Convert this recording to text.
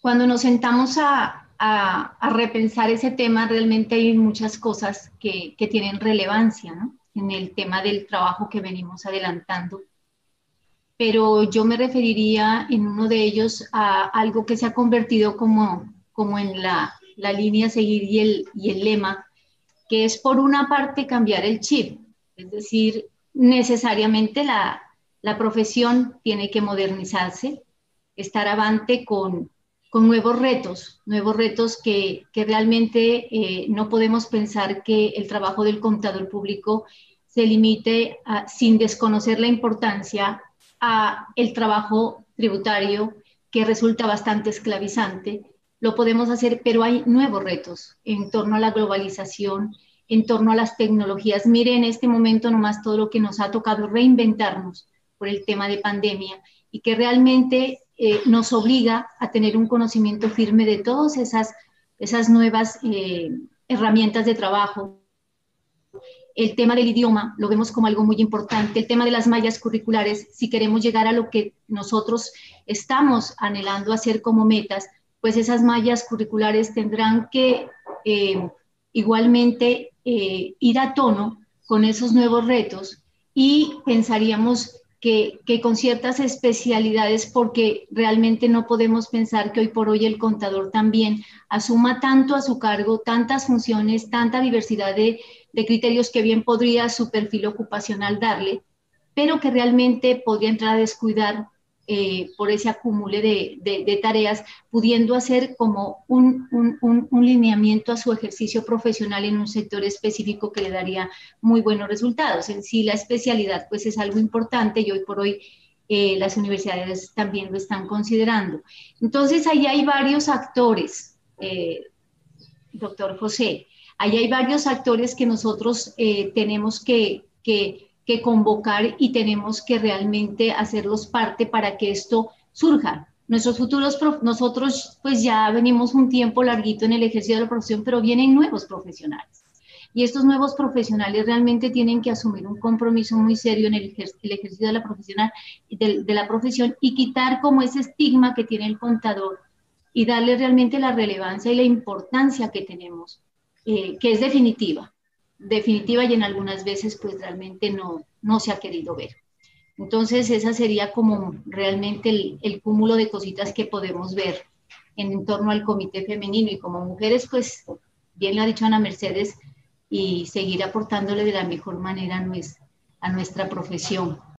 Cuando nos sentamos a, repensar ese tema, realmente hay muchas cosas que, que tienen relevancia ¿no? en el tema del trabajo que venimos adelantando. Pero yo me referiría en uno de ellos a algo que se ha convertido como, como en la, la línea a seguir y el, y el lema, que es por una parte cambiar el chip, es decir, necesariamente la, la profesión tiene que modernizarse, estar avante con, con nuevos retos, nuevos retos que, realmente eh, no podemos pensar que el trabajo del contador público se limite sin desconocer la importancia a el trabajo tributario que resulta bastante esclavizante. Lo podemos hacer, pero hay nuevos retos en torno a la globalización, en torno a las tecnologías. Mire en este momento nomás todo lo que nos ha tocado reinventarnos por el tema de pandemia y que realmente eh, nos obliga a tener un conocimiento firme de todas esas, esas nuevas eh, herramientas de trabajo. El tema del idioma lo vemos como algo muy importante. El tema de las mallas curriculares, si queremos llegar a lo que nosotros estamos anhelando hacer como metas, pues esas mallas curriculares tendrán que eh, igualmente ir a tono con esos nuevos retos y pensaríamos que, con ciertas especialidades, porque realmente no podemos pensar que hoy por hoy el contador también asuma tanto a su cargo, tantas funciones, tanta diversidad de, de criterios que bien podría su perfil ocupacional darle, pero que realmente podría entrar a descuidar eh, por ese acumule de, tareas, pudiendo hacer como un, lineamiento a su ejercicio profesional en un sector específico que le daría muy buenos resultados. En sí, la especialidad pues es algo importante y hoy por hoy eh, las universidades también lo están considerando. Entonces, ahí hay varios actores, eh, doctor José, ahí hay varios actores que nosotros tenemos que, que que convocar y tenemos que realmente hacerlos parte para que esto surja. Nuestros futuros, nosotros pues ya venimos un tiempo larguito en el ejercicio de la profesión, pero vienen nuevos profesionales. Y estos nuevos profesionales realmente tienen que asumir un compromiso muy serio en el, ejercicio de la, profesional, de, la profesión y quitar como ese estigma que tiene el contador y darle realmente la relevancia y la importancia que tenemos, eh, que es definitiva definitiva y en algunas veces pues realmente no, no se ha querido ver. Entonces esa sería como realmente el, cúmulo de cositas que podemos ver en, torno al comité femenino y como mujeres pues bien lo ha dicho Ana Mercedes y seguir aportándole de la mejor manera a nuestra profesión.